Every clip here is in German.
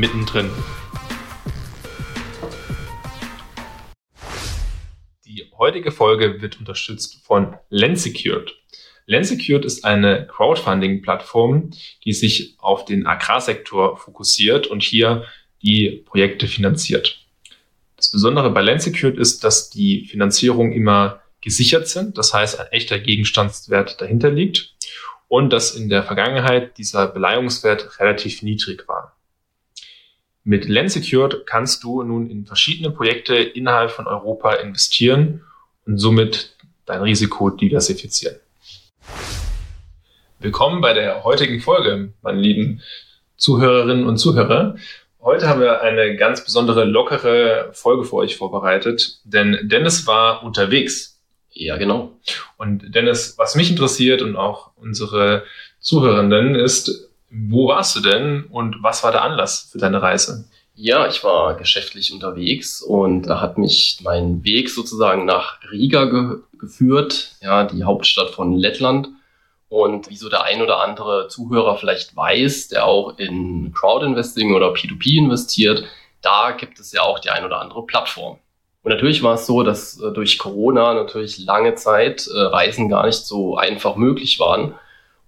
mittendrin. Die heutige Folge wird unterstützt von Lensecured. Lensecured ist eine Crowdfunding-Plattform, die sich auf den Agrarsektor fokussiert und hier die Projekte finanziert. Das Besondere bei Lensecured ist, dass die Finanzierung immer gesichert sind, das heißt ein echter Gegenstandswert dahinter liegt und dass in der Vergangenheit dieser Beleihungswert relativ niedrig war. Mit Lensecured kannst du nun in verschiedene Projekte innerhalb von Europa investieren und somit dein Risiko diversifizieren. Willkommen bei der heutigen Folge, meine lieben Zuhörerinnen und Zuhörer. Heute haben wir eine ganz besondere, lockere Folge für euch vorbereitet, denn Dennis war unterwegs ja, genau. Und Dennis, was mich interessiert und auch unsere Zuhörenden ist, wo warst du denn und was war der Anlass für deine Reise? Ja, ich war geschäftlich unterwegs und da hat mich mein Weg sozusagen nach Riga ge geführt, ja, die Hauptstadt von Lettland. Und wie so der ein oder andere Zuhörer vielleicht weiß, der auch in Crowdinvesting oder P2P investiert, da gibt es ja auch die ein oder andere Plattform. Und natürlich war es so, dass äh, durch Corona natürlich lange Zeit äh, Reisen gar nicht so einfach möglich waren.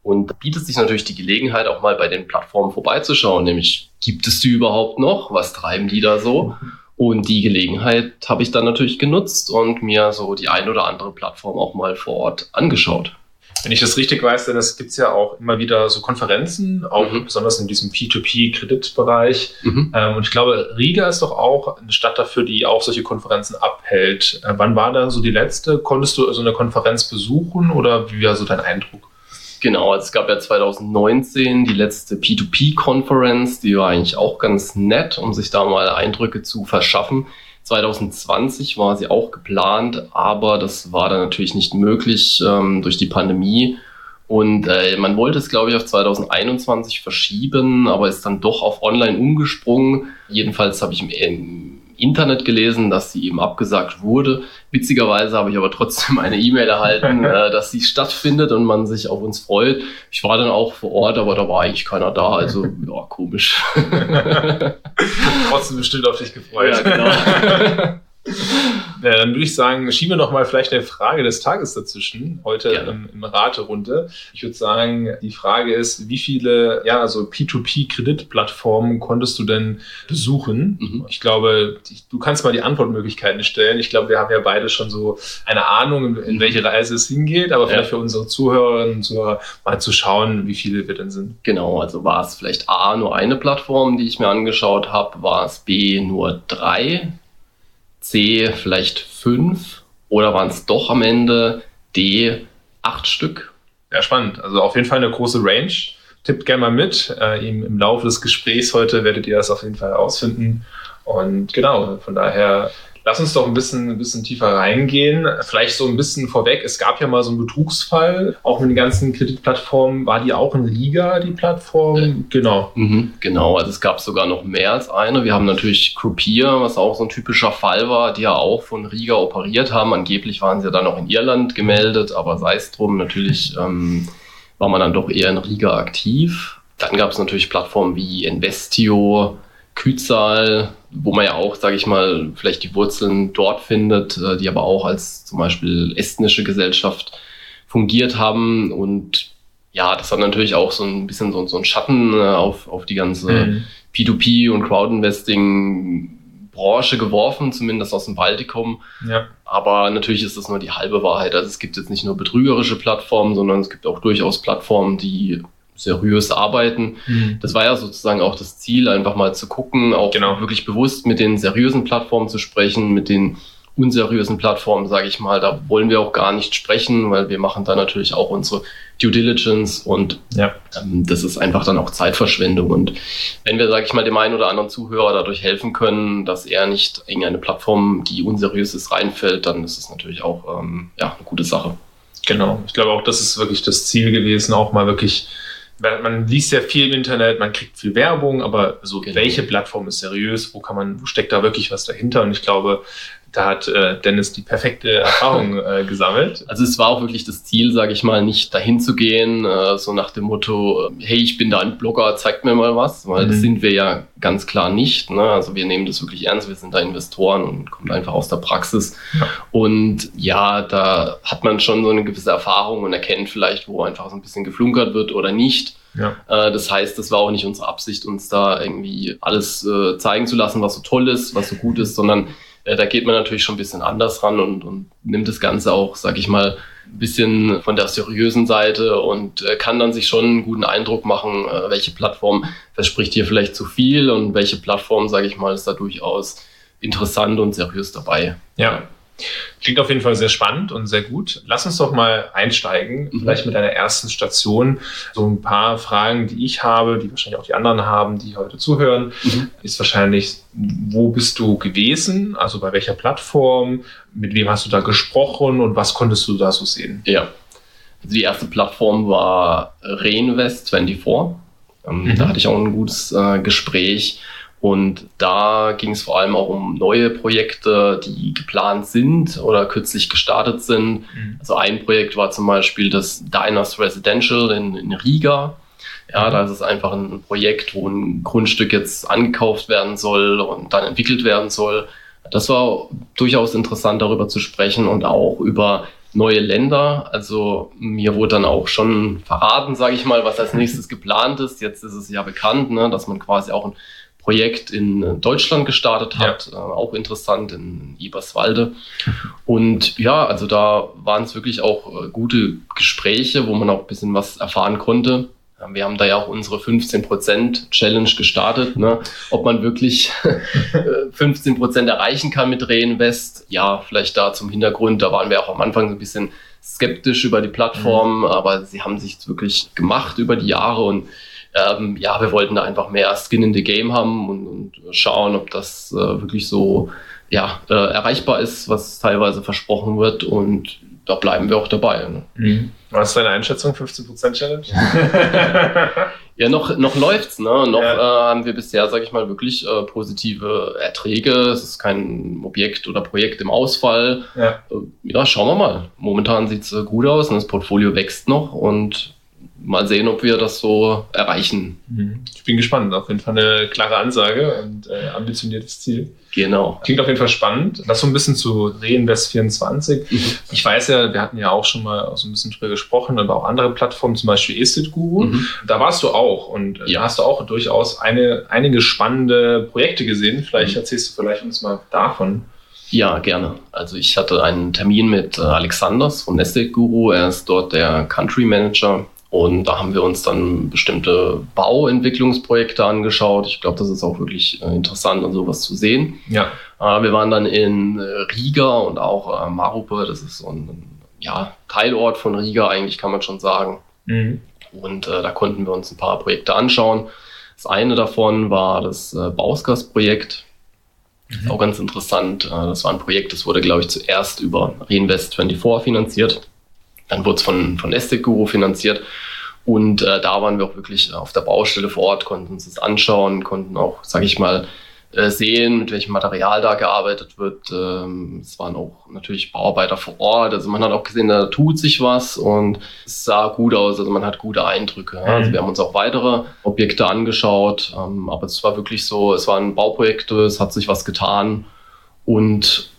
Und da bietet sich natürlich die Gelegenheit, auch mal bei den Plattformen vorbeizuschauen, nämlich gibt es die überhaupt noch? Was treiben die da so? Und die Gelegenheit habe ich dann natürlich genutzt und mir so die ein oder andere Plattform auch mal vor Ort angeschaut. Wenn ich das richtig weiß, gibt es ja auch immer wieder so Konferenzen, auch mhm. besonders in diesem P2P-Kreditbereich. Mhm. Ähm, und ich glaube, Riga ist doch auch eine Stadt dafür, die auch solche Konferenzen abhält. Äh, wann war da so die letzte? Konntest du so eine Konferenz besuchen oder wie war so dein Eindruck? Genau, es gab ja 2019 die letzte P2P-Konferenz, die war eigentlich auch ganz nett, um sich da mal Eindrücke zu verschaffen. 2020 war sie auch geplant, aber das war dann natürlich nicht möglich ähm, durch die Pandemie. Und äh, man wollte es, glaube ich, auf 2021 verschieben, aber ist dann doch auf Online umgesprungen. Jedenfalls habe ich im Internet gelesen, dass sie eben abgesagt wurde. Witzigerweise habe ich aber trotzdem eine E-Mail erhalten, äh, dass sie stattfindet und man sich auf uns freut. Ich war dann auch vor Ort, aber da war eigentlich keiner da, also ja, komisch. trotzdem bestimmt auf dich gefreut. Ja, genau. Ja, dann würde ich sagen, schieben wir noch mal vielleicht eine Frage des Tages dazwischen, heute im, im Raterunde. Ich würde sagen, die Frage ist, wie viele ja, also P2P-Kreditplattformen konntest du denn besuchen? Mhm. Ich glaube, du kannst mal die Antwortmöglichkeiten stellen. Ich glaube, wir haben ja beide schon so eine Ahnung, in, in welche Reise es hingeht, aber vielleicht ja. für unsere Zuhörerinnen und Zuhörer mal zu schauen, wie viele wir denn sind. Genau, also war es vielleicht A, nur eine Plattform, die ich mir angeschaut habe, war es B, nur drei C vielleicht fünf oder waren es doch am Ende D acht Stück? Ja, spannend. Also auf jeden Fall eine große Range. Tippt gerne mal mit. Äh, im, Im Laufe des Gesprächs heute werdet ihr das auf jeden Fall herausfinden. Und genau, von daher Lass uns doch ein bisschen, ein bisschen tiefer reingehen. Vielleicht so ein bisschen vorweg. Es gab ja mal so einen Betrugsfall, auch mit den ganzen Kreditplattformen. War die auch in Riga, die Plattform? Genau. Mhm, genau, also es gab sogar noch mehr als eine. Wir haben natürlich Croupier, was auch so ein typischer Fall war, die ja auch von Riga operiert haben. Angeblich waren sie ja dann auch in Irland gemeldet, aber sei es drum, natürlich ähm, war man dann doch eher in Riga aktiv. Dann gab es natürlich Plattformen wie Investio, Kützal, wo man ja auch, sage ich mal, vielleicht die Wurzeln dort findet, äh, die aber auch als zum Beispiel estnische Gesellschaft fungiert haben. Und ja, das hat natürlich auch so ein bisschen so, so einen Schatten äh, auf, auf die ganze mhm. P2P und Crowdinvesting Branche geworfen, zumindest aus dem Baltikum. Ja. Aber natürlich ist das nur die halbe Wahrheit. Also es gibt jetzt nicht nur betrügerische Plattformen, sondern es gibt auch durchaus Plattformen, die seriös arbeiten. Mhm. Das war ja sozusagen auch das Ziel, einfach mal zu gucken, auch genau. wirklich bewusst mit den seriösen Plattformen zu sprechen, mit den unseriösen Plattformen, sage ich mal, da wollen wir auch gar nicht sprechen, weil wir machen da natürlich auch unsere Due Diligence und Ja. ähm, das ist einfach dann auch Zeitverschwendung. Und wenn wir, sage ich mal, dem einen oder anderen Zuhörer dadurch helfen können, dass er nicht irgendeine Plattform, die unseriös ist, reinfällt, dann ist es natürlich auch ähm, ja, eine gute Sache. Genau. Ich glaube auch, das ist wirklich das Ziel gewesen, auch mal wirklich, man liest ja viel im Internet, man kriegt viel Werbung, aber so Genau. welche Plattform ist seriös, wo kann man, wo steckt da wirklich was dahinter? Und ich glaube, da hat äh, Dennis die perfekte Erfahrung äh, gesammelt. Also es war auch wirklich das Ziel, sage ich mal, nicht dahin zu gehen, äh, so nach dem Motto, äh, hey, ich bin da ein Blogger, zeigt mir mal was, weil das Mhm. sind wir ja ganz klar nicht. Ne? Also wir nehmen das wirklich ernst, wir sind da Investoren und kommen einfach aus der Praxis. Ja. Und ja, da hat man schon so eine gewisse Erfahrung und erkennt vielleicht, wo einfach so ein bisschen geflunkert wird oder nicht. Ja. Äh, Das heißt, das war auch nicht unsere Absicht, uns da irgendwie alles äh, zeigen zu lassen, was so toll ist, was so gut ist, sondern äh, da geht man natürlich schon ein bisschen anders ran und, und nimmt das Ganze auch, sag ich mal, ein bisschen von der seriösen Seite und äh, kann dann sich schon einen guten Eindruck machen, äh, welche Plattform verspricht hier vielleicht zu viel und welche Plattform, sage ich mal, ist da durchaus interessant und seriös dabei. Ja. Klingt auf jeden Fall sehr spannend und sehr gut. Lass uns doch mal einsteigen, Mhm. vielleicht mit deiner ersten Station. So ein paar Fragen, die ich habe, die wahrscheinlich auch die anderen haben, die heute zuhören, Mhm. ist wahrscheinlich, wo bist du gewesen? Also bei welcher Plattform? Mit wem hast du da gesprochen und was konntest du da so sehen? Ja. Also die erste Plattform war Reinvest24. Ähm, Mhm. Da hatte ich auch ein gutes äh, Gespräch. Und da ging es vor allem auch um neue Projekte, die geplant sind oder kürzlich gestartet sind. Also ein Projekt war zum Beispiel das Diners Residential in, in Riga. Ja, da ist es einfach ein Projekt, wo ein Grundstück jetzt angekauft werden soll und dann entwickelt werden soll. Das war durchaus interessant, darüber zu sprechen und auch über neue Länder. Also mir wurde dann auch schon verraten, sage ich mal, was als nächstes geplant ist. Jetzt ist es ja bekannt, ne, dass man quasi auch ein Projekt in Deutschland gestartet hat, äh, auch interessant in Eberswalde. Und ja, also da waren es wirklich auch äh, gute Gespräche, wo man auch ein bisschen was erfahren konnte. Ja, Wir haben da ja auch unsere 15% Challenge gestartet. Ne? Ob man wirklich äh, 15% erreichen kann mit Reinvest, ja, vielleicht da zum Hintergrund. Da waren wir auch am Anfang so ein bisschen skeptisch über die Plattform, aber sie haben sich wirklich gemacht über die Jahre und ähm, ja, wir wollten da einfach mehr Skin in the Game haben und, und schauen, ob das äh, wirklich so ja, äh, erreichbar ist, was teilweise versprochen wird und da bleiben wir auch dabei. Ne? Was ist deine Einschätzung? 15% Challenge? Ja, noch, noch läuft's, ne? Noch Ja. äh, haben wir bisher, sage ich mal, wirklich äh, positive Erträge. Es ist kein Objekt oder Projekt im Ausfall. ja. Äh, ja, schauen wir mal. Momentan sieht's äh, gut aus und das Portfolio wächst noch und mal sehen, ob wir das so erreichen. Ich bin gespannt. Auf jeden Fall eine klare Ansage und äh, ambitioniertes Ziel. Genau. Klingt auf jeden Fall spannend. Lass so ein bisschen zu Reinvest24. Ich weiß ja, wir hatten ja auch schon mal so ein bisschen drüber gesprochen, aber auch andere Plattformen, zum Beispiel Estate Guru. Mhm. Da warst du auch und äh, Ja. da hast du auch durchaus eine, einige spannende Projekte gesehen. Vielleicht Mhm. erzählst du vielleicht uns mal davon. Ja, gerne. Also ich hatte einen Termin mit äh, Alexanders von Estate Guru. Er ist dort der Country Manager. Und da haben wir uns dann bestimmte Bauentwicklungsprojekte angeschaut. Ich glaube, das ist auch wirklich äh, interessant, an sowas zu sehen. Ja. Äh, wir waren dann in äh, Riga und auch äh, Marupe. Das ist so ein ja, Teilort von Riga, eigentlich kann man schon sagen. Mhm. Und äh, da konnten wir uns ein paar Projekte anschauen. Das eine davon war das äh, Bausgas-Projekt. Ist auch ganz interessant. Das war ein Projekt, das wurde, glaube ich, zuerst über Reinvest24 finanziert. Dann wurde es von, von Estate Guru finanziert. Und äh, da waren wir auch wirklich auf der Baustelle vor Ort, konnten uns das anschauen, konnten auch, sage ich mal, äh, sehen, mit welchem Material da gearbeitet wird. Ähm, es waren auch natürlich Bauarbeiter vor Ort. Also man hat auch gesehen, da tut sich was und es sah gut aus. Also man hat gute Eindrücke. Ja. Also Mhm. wir haben uns auch weitere Objekte angeschaut. Ähm, aber es war wirklich so, es waren Bauprojekte, es hat sich was getan. Und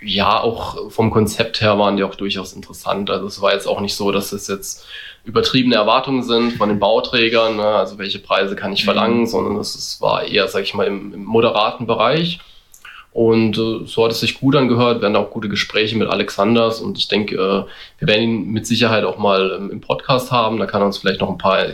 ja, auch vom Konzept her waren die auch durchaus interessant. Also es war jetzt auch nicht so, dass es jetzt übertriebene Erwartungen sind von den Bauträgern, ne? also welche Preise kann ich Mhm. verlangen, sondern es, es war eher, sag ich mal, im, im moderaten Bereich. Und äh, so hat es sich gut angehört. Wir hatten auch gute Gespräche mit Alexanders und ich denke, äh, wir werden ihn mit Sicherheit auch mal ähm, im Podcast haben. Da kann er uns vielleicht noch ein paar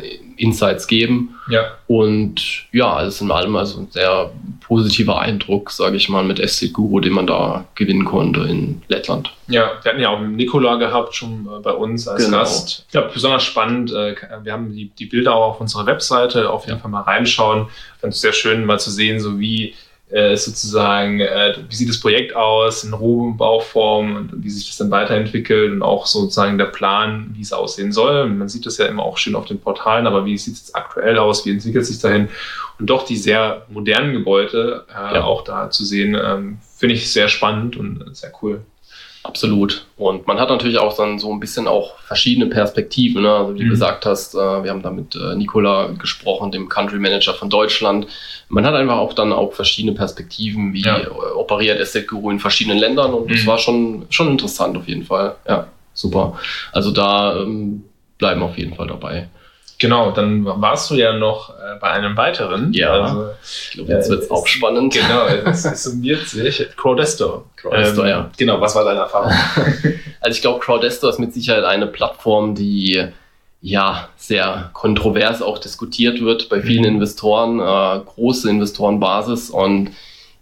Insights geben. Ja. Und ja, alles in allem also ein sehr positiver Eindruck, sage ich mal, mit SC Guru, den man da gewinnen konnte in Lettland. Ja, wir hatten ja auch Nikola gehabt schon äh, bei uns als Genau. Gast. Ja, besonders spannend. äh, Wir haben die, die Bilder auch auf unserer Webseite. Auf jeden Fall mal reinschauen. Ich fand es sehr schön, mal zu sehen, so wie äh, sozusagen, äh, wie sieht das Projekt aus in Rohbauform und wie sich das dann weiterentwickelt und auch sozusagen der Plan, wie es aussehen soll. Man sieht das ja immer auch schön auf den Portalen, aber wie sieht es jetzt aktuell aus? Wie entwickelt sich dahin? Und doch die sehr modernen Gebäude äh, Ja. auch da zu sehen, ähm, finde ich sehr spannend und sehr cool. Absolut. Und man hat natürlich auch dann so ein bisschen auch verschiedene Perspektiven. Ne? Also wie du Mhm. gesagt hast, äh, wir haben da mit äh, Nicola gesprochen, dem Country Manager von Deutschland. Man hat einfach auch dann auch verschiedene Perspektiven, wie Ja. operiert Asset Guru in verschiedenen Ländern. Und das Mhm. war schon, schon interessant auf jeden Fall. Ja, super. Also da ähm, bleiben wir auf jeden Fall dabei. Genau, dann warst du ja noch äh, bei einem weiteren. Ja. Also, Ich glaube, jetzt Ja, wird es auch spannend. genau, es, es summiert sich. Crowdesto. Crowdesto, ja. Genau, was war deine Erfahrung? Also ich glaube, Crowdesto ist mit Sicherheit eine Plattform, die ja sehr kontrovers auch diskutiert wird bei vielen Mhm. Investoren, äh, große Investorenbasis und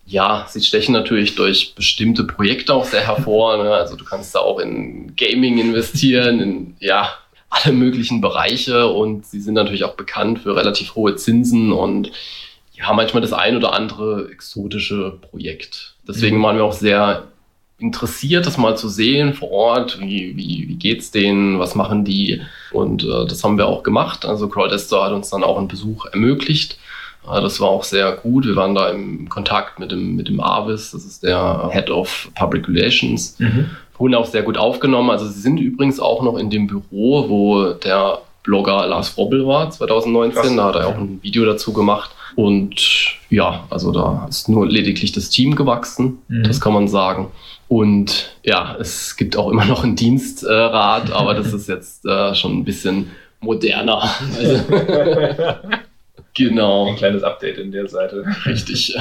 ja, sie stechen natürlich durch bestimmte Projekte auch sehr hervor. Ne? Also du kannst da auch in Gaming investieren, in ja alle möglichen Bereiche und sie sind natürlich auch bekannt für relativ hohe Zinsen und ja, manchmal das ein oder andere exotische Projekt. Deswegen Mhm. waren wir auch sehr interessiert, das mal zu sehen vor Ort. Wie, wie, wie geht's denen? Was machen die? Und äh, das haben wir auch gemacht. Also Crowdestor hat uns dann auch einen Besuch ermöglicht. Äh, das war auch sehr gut. Wir waren da im Kontakt mit dem, mit dem Avis, das ist der Head of Public Relations. Mhm. Wurden auch sehr gut aufgenommen. Also sie sind übrigens auch noch in dem Büro, wo der Blogger Lars Frobbel war, 2019. Krass. Da hat er auch ein Video dazu gemacht. Und ja, also da ist nur lediglich das Team gewachsen, Mhm. das kann man sagen. Und ja, es gibt auch immer noch einen Dienstrat, aber das ist jetzt äh, schon ein bisschen moderner. Also, genau. Ein kleines Update in der Seite. Richtig.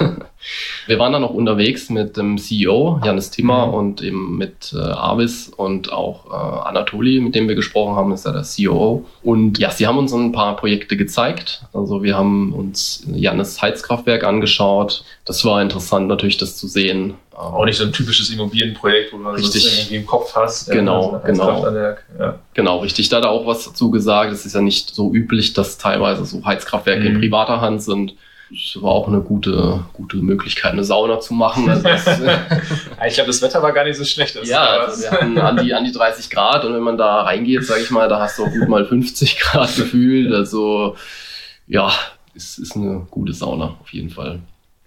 Wir waren dann noch unterwegs mit dem CEO, Janis Timmer, Mhm. und eben mit äh, Avis und auch äh, Anatoli, mit dem wir gesprochen haben, ist ja der COO. Und ja, sie haben uns ein paar Projekte gezeigt. Also wir haben uns Janis Heizkraftwerk angeschaut. Das war interessant natürlich, das zu sehen. Auch nicht so ein typisches Immobilienprojekt, wo du Richtig. das irgendwie im Kopf hast. Genau, ein genau. Heizkraftanlage. Ja. Genau, richtig. Da hat er auch was dazu gesagt. Es ist ja nicht so üblich, dass teilweise so Heizkraftwerke in Mhm. privater Hand sind. Es war auch eine gute, gute Möglichkeit, eine Sauna zu machen. Also das, Ich glaube, das Wetter war gar nicht so schlecht. Das ja, also wir hatten an die, an die 30 Grad und wenn man da reingeht, sage ich mal, da hast du auch gut mal 50 Grad gefühlt. Also ja, es ist eine gute Sauna auf jeden Fall.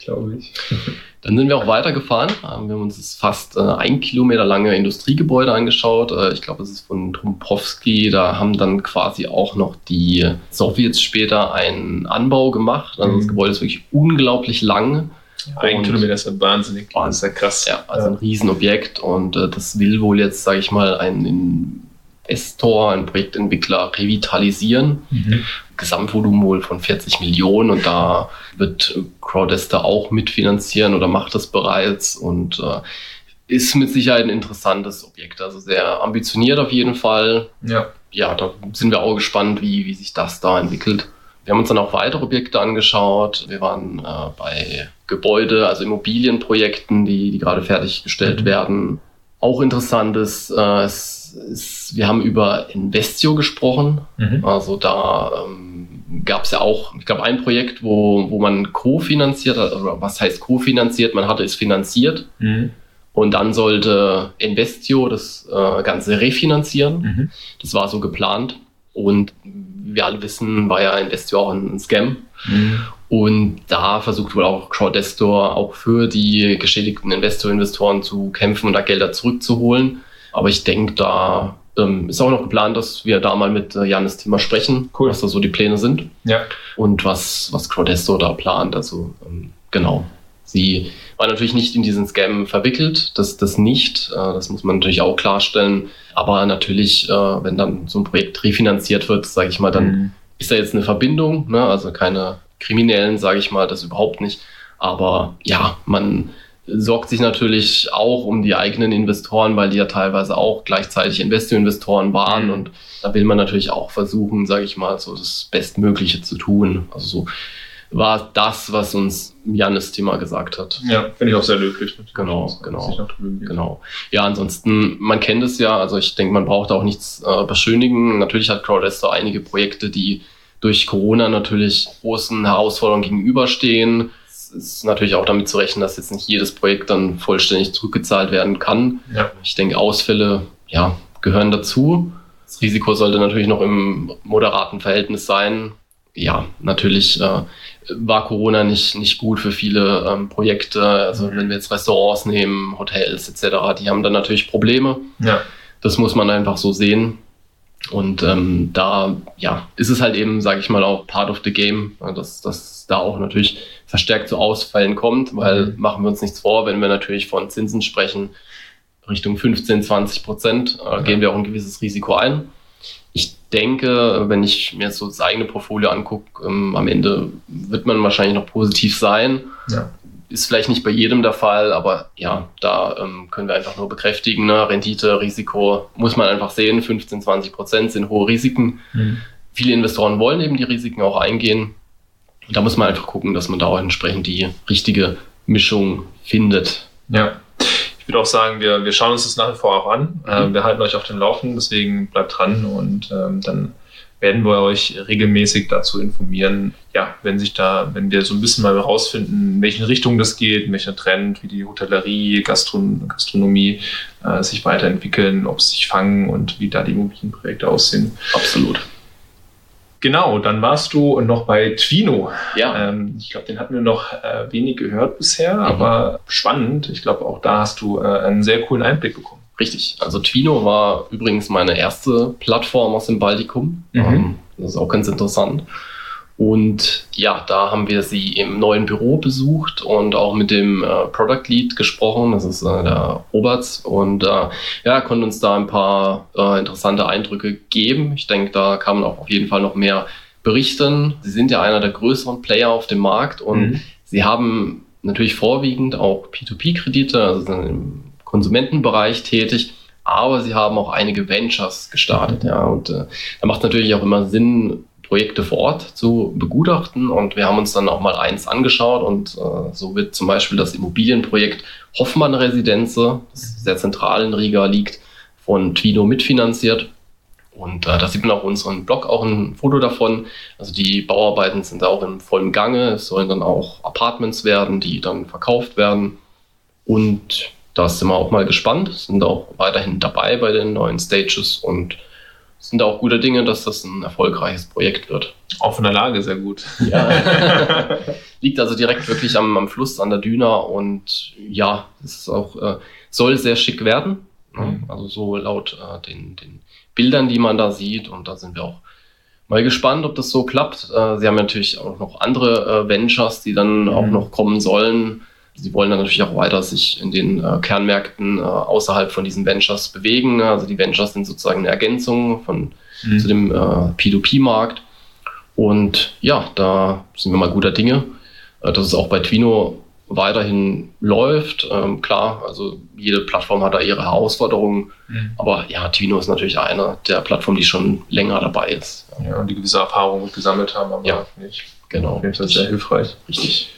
Glaube ich. Dann sind wir auch weitergefahren. Ähm, Wir haben uns das fast äh, ein Kilometer lange Industriegebäude angeschaut. Äh, Ich glaube, es ist von Trumpowski. Da haben dann quasi auch noch die Sowjets später einen Anbau gemacht. Also das Mhm. Gebäude ist wirklich unglaublich lang. Ein Kilometer ist ja wahnsinnig. Wahnsinn. Das ist ja krass. Ja, also ein Riesenobjekt. Und äh, das will wohl jetzt, sage ich mal, ein Investor, ein Projektentwickler revitalisieren. Mhm. Gesamtvolumen wohl von 40 Millionen und da wird Crowdester auch mitfinanzieren oder macht das bereits und äh, ist mit Sicherheit ein interessantes Objekt. Also sehr ambitioniert auf jeden Fall. Ja. Ja, da sind wir auch gespannt, wie, wie sich das da entwickelt. Wir haben uns dann auch weitere Objekte angeschaut. Wir waren äh, bei Gebäude, also Immobilienprojekten, die, die gerade fertiggestellt Mhm. werden. Auch interessant ist, äh, ist, wir haben über Investio gesprochen. Mhm. Also da ähm, gab es ja auch, ich glaube, ein Projekt, wo, wo man kofinanziert hat, oder was heißt kofinanziert? Man hatte es finanziert Mhm. und dann sollte Investio das äh, Ganze refinanzieren. Mhm. Das war so geplant. Und wir alle wissen, war ja Investio auch ein Scam. Mhm. Und da versucht wohl auch Crowdestor auch für die geschädigten Investor-Investoren zu kämpfen und da Gelder zurückzuholen. Aber ich denke, da ähm, ist auch noch geplant, dass wir da mal mit äh, Janis Thema sprechen, Cool. was da so die Pläne sind Ja. und was, was Crowdestor da plant. Also ähm, genau. Sie war natürlich nicht in diesen Scam verwickelt, das, das nicht. Äh, das muss man natürlich auch klarstellen. Aber natürlich, äh, wenn dann so ein Projekt refinanziert wird, sage ich mal, dann Mhm. ist da jetzt eine Verbindung, ne? also keine Kriminellen, sage ich mal, das überhaupt nicht. Aber ja, man sorgt sich natürlich auch um die eigenen Investoren, weil die ja teilweise auch gleichzeitig Investor-Investoren waren. Mhm. Und da will man natürlich auch versuchen, sage ich mal, so das Bestmögliche zu tun. Also so war das, was uns Janis Thema gesagt hat. Ja, finde ich auch sehr löblich. Genau, genau. Genau. Ja, ansonsten, man kennt es ja, also ich denke, man braucht auch nichts äh, beschönigen. Natürlich hat Crowdester einige Projekte, die durch Corona natürlich großen Herausforderungen gegenüberstehen. Es ist natürlich auch damit zu rechnen, dass jetzt nicht jedes Projekt dann vollständig zurückgezahlt werden kann. Ja. Ich denke, Ausfälle ja, gehören dazu. Das Risiko sollte natürlich noch im moderaten Verhältnis sein. Ja, natürlich äh, war Corona nicht, nicht gut für viele ähm, Projekte. Also wenn wir jetzt Restaurants nehmen, Hotels etc., die haben dann natürlich Probleme. Ja. Das muss man einfach so sehen. Und ähm, da ja, ist es halt eben, sage ich mal, auch part of the game, dass das da auch natürlich verstärkt zu Ausfällen kommt, weil mhm. machen wir uns nichts vor, wenn wir natürlich von Zinsen sprechen, Richtung 15, 20 Prozent, äh, ja. gehen wir auch ein gewisses Risiko ein ich denke, wenn ich mir jetzt so das eigene Portfolio angucke, ähm, am Ende wird man wahrscheinlich noch positiv sein. Ja. Ist vielleicht nicht bei jedem der Fall, aber ja, da ähm, können wir einfach nur bekräftigen. Ne? Rendite, Risiko muss man einfach sehen. 15, 20 Prozent sind hohe Risiken. Mhm. Viele Investoren wollen eben die Risiken auch eingehen. Da muss man einfach gucken, dass man da auch entsprechend die richtige Mischung findet. Ja, würde auch sagen, wir, wir schauen uns das nach wie vor auch an. Mhm. Ähm, wir halten euch auf dem Laufen, deswegen bleibt dran und ähm, dann werden wir euch regelmäßig dazu informieren, ja, wenn sich da, wenn wir so ein bisschen mal herausfinden, in welchen Richtungen das geht, in welcher Trend, wie die Hotellerie, Gastron Gastronomie äh, sich weiterentwickeln, ob sie sich fangen und wie da die Immobilienprojekte aussehen. Absolut. Genau, dann warst du noch bei Twino. Ja. Ähm, ich glaube, den hatten wir noch äh, wenig gehört bisher, mhm. aber spannend. Ich glaube, auch da hast du äh, einen sehr coolen Einblick bekommen. Richtig. Also Twino war übrigens meine erste Plattform aus dem Baltikum. Mhm. Ähm, das ist auch ganz interessant. Und ja, da haben wir sie im neuen Büro besucht und auch mit dem äh, Product Lead gesprochen. Das ist äh, der Roberts. Und äh, ja, konnte uns da ein paar äh, interessante Eindrücke geben. Ich denke, da kann man auch auf jeden Fall noch mehr berichten. Sie sind ja einer der größeren Player auf dem Markt und mhm. sie haben natürlich vorwiegend auch P2P-Kredite, also Konsumentenbereich tätig. Aber sie haben auch einige Ventures gestartet, ja. Und äh, da macht natürlich auch immer Sinn, Projekte vor Ort zu begutachten. Und wir haben uns dann auch mal eins angeschaut. Und äh, so wird zum Beispiel das Immobilienprojekt Hoffmann Residenze, das sehr zentral in Riga liegt, von Twino mitfinanziert. Und äh, da sieht man auf unserem Blog auch ein Foto davon. Also die Bauarbeiten sind auch in vollem Gange. Es sollen dann auch Apartments werden, die dann verkauft werden. Und da sind wir auch mal gespannt, sind auch weiterhin dabei bei den neuen Stages und sind auch gute Dinge, dass das ein erfolgreiches Projekt wird. Auch von der Lage sehr gut. Ja. Liegt also direkt wirklich am, am, Fluss an der Düna und ja, es ist auch, äh, soll sehr schick werden. Ne? Mhm. Also so laut äh, den, den Bildern, die man da sieht. Und da sind wir auch mal gespannt, ob das so klappt. Äh, sie haben natürlich auch noch andere äh, Ventures, die dann mhm. auch noch kommen sollen. Sie wollen dann natürlich auch weiter sich in den äh, Kernmärkten äh, außerhalb von diesen Ventures bewegen. Ne? Also die Ventures sind sozusagen eine Ergänzung von, mhm. zu dem äh, P2P-Markt. Und ja, da sind wir mal guter Dinge, äh, dass es auch bei Twino weiterhin läuft. Ähm, klar, also jede Plattform hat da ihre Herausforderungen, mhm. aber ja, Twino ist natürlich eine der Plattformen, die schon länger dabei ist. Ja, und die gewisse Erfahrungen gesammelt haben am ja, Nicht. Genau. Auf jeden Fall sehr hilfreich. Richtig.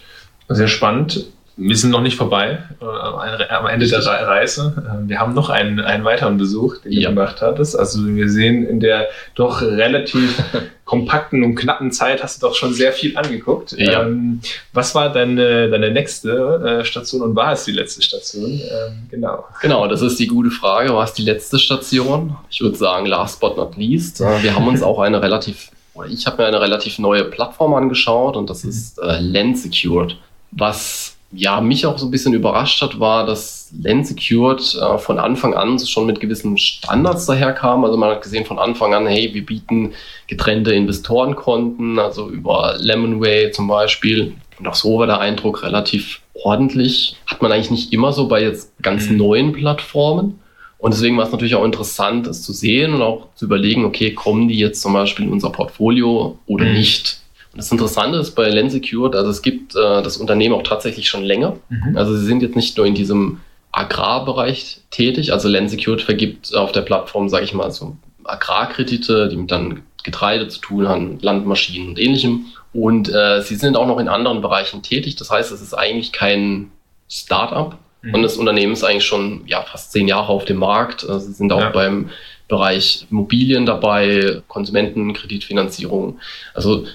Sehr spannend wir sind noch nicht vorbei äh, am Ende der Reise. Ähm, wir haben noch einen, einen weiteren Besuch, den ja. du gemacht hattest. Also wir sehen in der doch relativ kompakten und knappen Zeit hast du doch schon sehr viel angeguckt. Ja. Ähm, was war deine, deine nächste äh, Station und war es die letzte Station? Ähm, genau. Genau, das ist die gute Frage. War es die letzte Station? Ich würde sagen, last but not least. Äh, wir haben uns auch eine relativ, oder ich habe mir eine relativ neue Plattform angeschaut und das mhm. ist äh, Lens Secured. Was ja, mich auch so ein bisschen überrascht hat, war, dass Lens Secured äh, von Anfang an schon mit gewissen Standards daherkam. Also man hat gesehen von Anfang an, hey, wir bieten getrennte Investorenkonten, also über Lemonway zum Beispiel. Und auch so war der Eindruck relativ ordentlich. Hat man eigentlich nicht immer so bei jetzt ganz mhm. neuen Plattformen. Und deswegen war es natürlich auch interessant, es zu sehen und auch zu überlegen, okay, kommen die jetzt zum Beispiel in unser Portfolio oder mhm. nicht? Und das Interessante ist bei Lensecured, also es gibt äh, das Unternehmen auch tatsächlich schon länger. Mhm. Also sie sind jetzt nicht nur in diesem Agrarbereich tätig. Also Lensecured vergibt auf der Plattform, sage ich mal, so Agrarkredite, die mit dann Getreide zu tun haben, Landmaschinen und ähnlichem. Und äh, sie sind auch noch in anderen Bereichen tätig. Das heißt, es ist eigentlich kein Start-up. Mhm. Und das Unternehmen ist eigentlich schon ja, fast zehn Jahre auf dem Markt. Also sie sind auch ja. beim Bereich Immobilien dabei, Konsumentenkreditfinanzierung. Also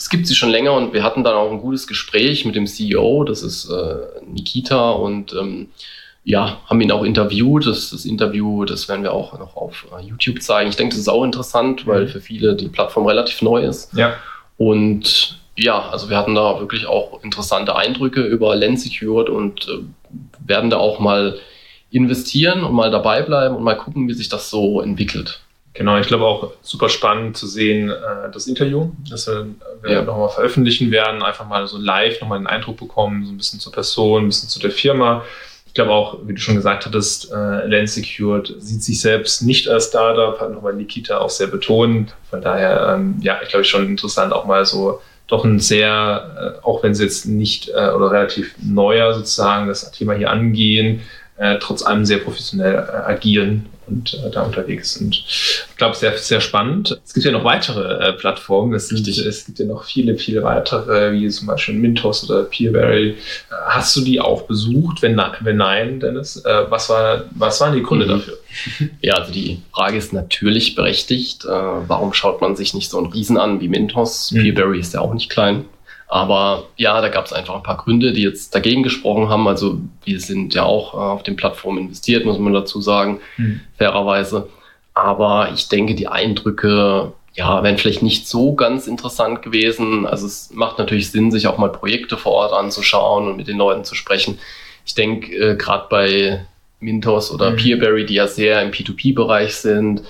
es gibt sie schon länger und wir hatten dann auch ein gutes Gespräch mit dem CEO, das ist äh, Nikita und ähm, ja, haben ihn auch interviewt. Das, das Interview, das werden wir auch noch auf uh, YouTube zeigen. Ich denke, das ist auch interessant, weil mhm. für viele die Plattform relativ neu ist. Ja. Und ja, also wir hatten da wirklich auch interessante Eindrücke über Lens Secured und äh, werden da auch mal investieren und mal dabei bleiben und mal gucken, wie sich das so entwickelt. Genau, ich glaube auch super spannend zu sehen, äh, das Interview, das wir, wir ja. nochmal veröffentlichen werden, einfach mal so live nochmal einen Eindruck bekommen, so ein bisschen zur Person, ein bisschen zu der Firma. Ich glaube auch, wie du schon gesagt hattest, äh, Lens Secured sieht sich selbst nicht als Startup, hat nochmal Nikita auch sehr betont. Von daher, ähm, ja, ich glaube schon interessant auch mal so doch ein sehr, äh, auch wenn sie jetzt nicht äh, oder relativ neuer sozusagen das Thema hier angehen, äh, trotz allem sehr professionell äh, agieren und äh, da unterwegs sind. Ich glaube, sehr, sehr spannend. Es gibt ja noch weitere äh, Plattformen. Es, sind, es gibt ja noch viele, viele weitere, wie zum Beispiel Mintos oder Peerberry. Äh, hast du die auch besucht? Wenn, wenn nein, Dennis, äh, was, war, was waren die Gründe mhm. dafür? Ja, also die Frage ist natürlich berechtigt. Äh, warum schaut man sich nicht so einen Riesen an wie Mintos? Mhm. Peerberry ist ja auch nicht klein. Aber ja, da gab es einfach ein paar Gründe, die jetzt dagegen gesprochen haben. Also wir sind ja auch äh, auf den Plattformen investiert, muss man dazu sagen, mhm. fairerweise. Aber ich denke, die Eindrücke ja, wären vielleicht nicht so ganz interessant gewesen. Also es macht natürlich Sinn, sich auch mal Projekte vor Ort anzuschauen und mit den Leuten zu sprechen. Ich denke, äh, gerade bei Mintos oder mhm. Peerberry, die ja sehr im P2P-Bereich sind,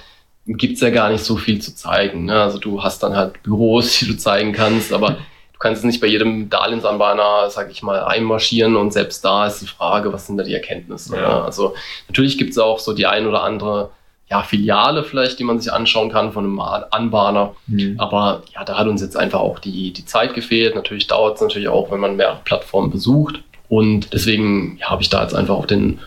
gibt es ja gar nicht so viel zu zeigen. Ne? Also du hast dann halt Büros, die du zeigen kannst, aber kannst es nicht bei jedem Darlehensanbahner, sag ich mal, einmarschieren und selbst da ist die Frage, was sind da die Erkenntnisse? Ja. Ne? Also natürlich gibt es auch so die ein oder andere ja, Filiale vielleicht, die man sich anschauen kann von einem Anbahner. Mhm. Aber ja, da hat uns jetzt einfach auch die, die Zeit gefehlt. Natürlich dauert es natürlich auch, wenn man mehrere Plattformen besucht. Und deswegen ja, habe ich da jetzt einfach auf den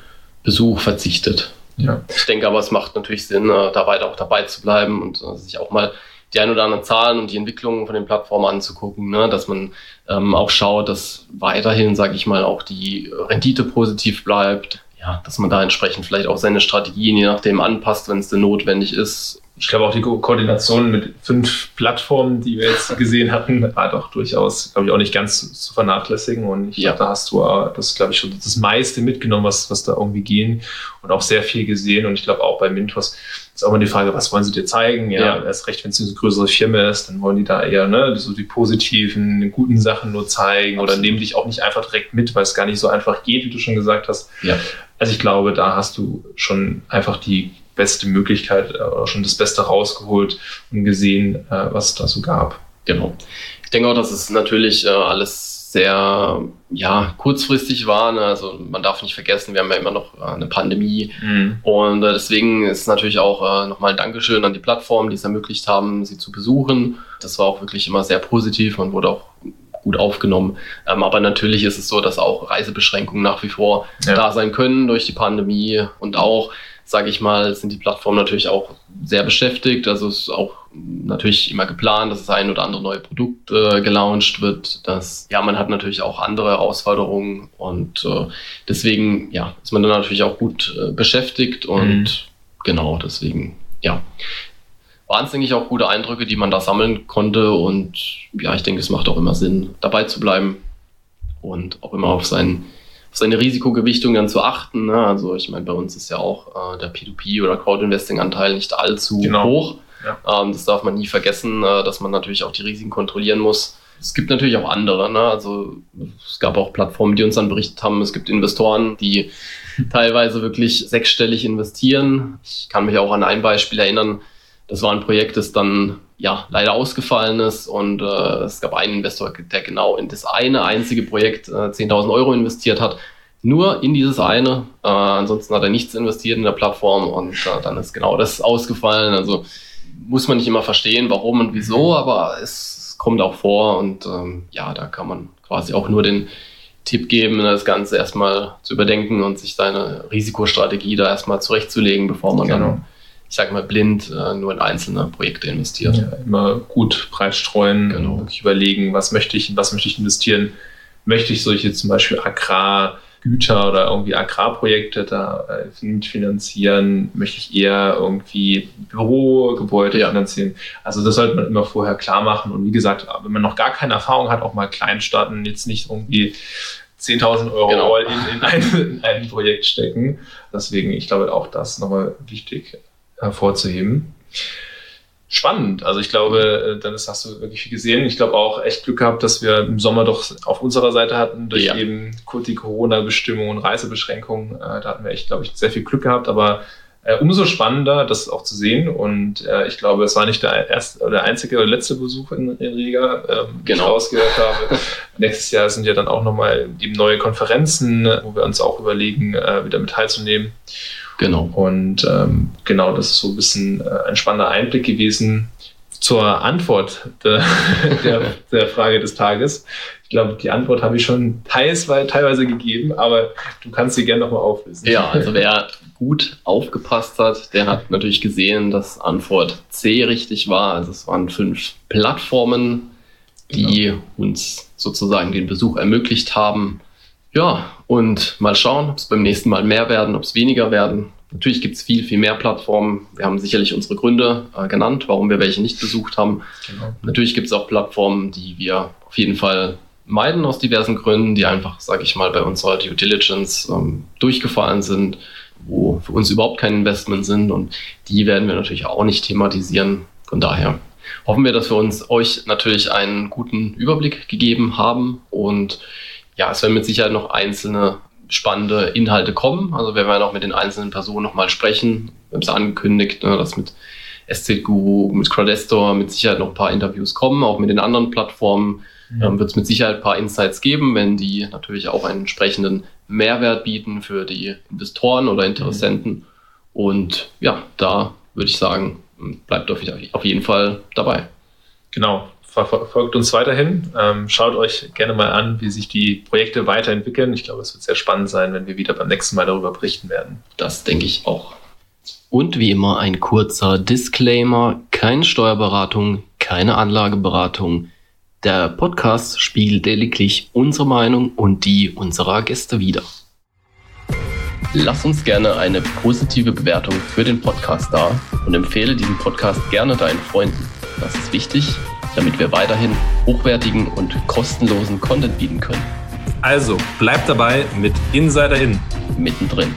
Besuch verzichtet. Ja. Ich denke aber, es macht natürlich Sinn, äh, da weiter auch dabei zu bleiben und äh, sich auch mal die ein oder anderen Zahlen und die Entwicklungen von den Plattformen anzugucken, ne? dass man ähm, auch schaut, dass weiterhin, sage ich mal, auch die Rendite positiv bleibt. Ja, dass man da entsprechend vielleicht auch seine Strategien je nachdem anpasst, wenn es denn notwendig ist ich glaube auch die Ko Koordination mit fünf Plattformen, die wir jetzt gesehen hatten, war doch durchaus, glaube ich, auch nicht ganz zu vernachlässigen. Und ich ja. glaube, da hast du das, glaube ich, schon das meiste mitgenommen, was, was da irgendwie gehen und auch sehr viel gesehen. Und ich glaube auch bei Mintos ist auch mal die Frage, was wollen sie dir zeigen? Ja, ja. erst recht, wenn es eine größere Firma ist, dann wollen die da eher ne, so die positiven, guten Sachen nur zeigen Absolut. oder nehmen dich auch nicht einfach direkt mit, weil es gar nicht so einfach geht, wie du schon gesagt hast. Ja. Also ich glaube, da hast du schon einfach die beste Möglichkeit äh, schon das Beste rausgeholt und gesehen, äh, was es da so gab. Genau. Ich denke auch, dass es natürlich äh, alles sehr ja, kurzfristig war. Ne? Also man darf nicht vergessen, wir haben ja immer noch äh, eine Pandemie. Mhm. Und äh, deswegen ist natürlich auch nochmal ein Dankeschön an die Plattformen, die es ermöglicht haben, sie zu besuchen. Das war auch wirklich immer sehr positiv und wurde auch gut aufgenommen. Ähm, aber natürlich ist es so, dass auch Reisebeschränkungen nach wie vor ja. da sein können durch die Pandemie und auch sage ich mal, sind die Plattformen natürlich auch sehr beschäftigt. Also es ist auch natürlich immer geplant, dass das ein oder andere neue Produkt äh, gelauncht wird. Das, ja, man hat natürlich auch andere Herausforderungen und äh, deswegen ja, ist man dann natürlich auch gut äh, beschäftigt und mhm. genau deswegen, ja. Wahnsinnig auch gute Eindrücke, die man da sammeln konnte und ja, ich denke, es macht auch immer Sinn, dabei zu bleiben und auch immer auf seinen seine Risikogewichtung dann zu achten. Ne? Also ich meine, bei uns ist ja auch äh, der P2P oder Crowd-Investing-Anteil nicht allzu genau. hoch. Ja. Ähm, das darf man nie vergessen, äh, dass man natürlich auch die Risiken kontrollieren muss. Es gibt natürlich auch andere. Ne? Also es gab auch Plattformen, die uns dann berichtet haben, es gibt Investoren, die teilweise wirklich sechsstellig investieren. Ich kann mich auch an ein Beispiel erinnern. Das war ein Projekt, das dann ja leider ausgefallen ist und äh, es gab einen Investor, der genau in das eine einzige Projekt äh, 10.000 Euro investiert hat. Nur in dieses eine. Äh, ansonsten hat er nichts investiert in der Plattform und äh, dann ist genau das ausgefallen. Also muss man nicht immer verstehen, warum und wieso, aber es kommt auch vor und ähm, ja, da kann man quasi auch nur den Tipp geben, das Ganze erstmal zu überdenken und sich seine Risikostrategie da erstmal zurechtzulegen, bevor man genau. dann, ich sag mal, blind äh, nur in einzelne Projekte investiert. Ja, immer gut breit streuen, genau. wirklich überlegen, was möchte ich, was möchte ich investieren. Möchte ich solche zum Beispiel Agrar- Güter oder irgendwie Agrarprojekte da äh, finanzieren? Möchte ich eher irgendwie Bürogebäude ja. finanzieren? Also das sollte man immer vorher klar machen. Und wie gesagt, wenn man noch gar keine Erfahrung hat, auch mal klein starten, jetzt nicht irgendwie 10.000 Euro genau. in, in, ein, in ein Projekt stecken. Deswegen, ich glaube, auch das nochmal wichtig hervorzuheben spannend. Also ich glaube, äh, Dennis, hast du wirklich viel gesehen. Ich glaube auch echt Glück gehabt, dass wir im Sommer doch auf unserer Seite hatten, durch ja. eben die Corona-Bestimmungen und Reisebeschränkungen. Äh, da hatten wir echt, glaube ich, sehr viel Glück gehabt, aber äh, umso spannender, das auch zu sehen. Und äh, ich glaube, es war nicht der erste oder einzige oder letzte Besuch in, in Riga, ähm, genau. ich rausgehört habe. Nächstes Jahr sind ja dann auch nochmal eben neue Konferenzen, wo wir uns auch überlegen, äh, wieder mit teilzunehmen. Genau. Und ähm, genau, das ist so ein bisschen äh, ein spannender Einblick gewesen zur Antwort de, der, der Frage des Tages. Ich glaube, die Antwort habe ich schon teilweise, teilweise gegeben, aber du kannst sie gerne nochmal auflösen. Ja, also wer gut aufgepasst hat, der hat natürlich gesehen, dass Antwort C richtig war. Also es waren fünf Plattformen, die genau. uns sozusagen den Besuch ermöglicht haben. Ja, und mal schauen, ob es beim nächsten Mal mehr werden, ob es weniger werden. Natürlich gibt es viel, viel mehr Plattformen. Wir haben sicherlich unsere Gründe äh, genannt, warum wir welche nicht besucht haben. Genau. Natürlich gibt es auch Plattformen, die wir auf jeden Fall meiden aus diversen Gründen, die einfach, sage ich mal, bei unserer Due Diligence ähm, durchgefallen sind, wo für uns überhaupt kein Investment sind und die werden wir natürlich auch nicht thematisieren. Von daher hoffen wir, dass wir uns euch natürlich einen guten Überblick gegeben haben und ja, es werden mit Sicherheit noch einzelne spannende Inhalte kommen. Also wir werden auch mit den einzelnen Personen nochmal sprechen. Wir haben es angekündigt, ne, dass mit SZ Guru, mit Crowdestor mit Sicherheit noch ein paar Interviews kommen. Auch mit den anderen Plattformen ja. ähm, wird es mit Sicherheit ein paar Insights geben, wenn die natürlich auch einen entsprechenden Mehrwert bieten für die Investoren oder Interessenten. Mhm. Und ja, da würde ich sagen, bleibt auf jeden Fall dabei. Genau verfolgt uns weiterhin. Ähm, schaut euch gerne mal an, wie sich die Projekte weiterentwickeln. Ich glaube, es wird sehr spannend sein, wenn wir wieder beim nächsten Mal darüber berichten werden. Das denke ich auch. Und wie immer ein kurzer Disclaimer. Keine Steuerberatung, keine Anlageberatung. Der Podcast spiegelt lediglich unsere Meinung und die unserer Gäste wider. Lass uns gerne eine positive Bewertung für den Podcast da und empfehle diesen Podcast gerne deinen Freunden. Das ist wichtig, damit wir weiterhin hochwertigen und kostenlosen Content bieten können. Also bleibt dabei mit Insider In. Mittendrin.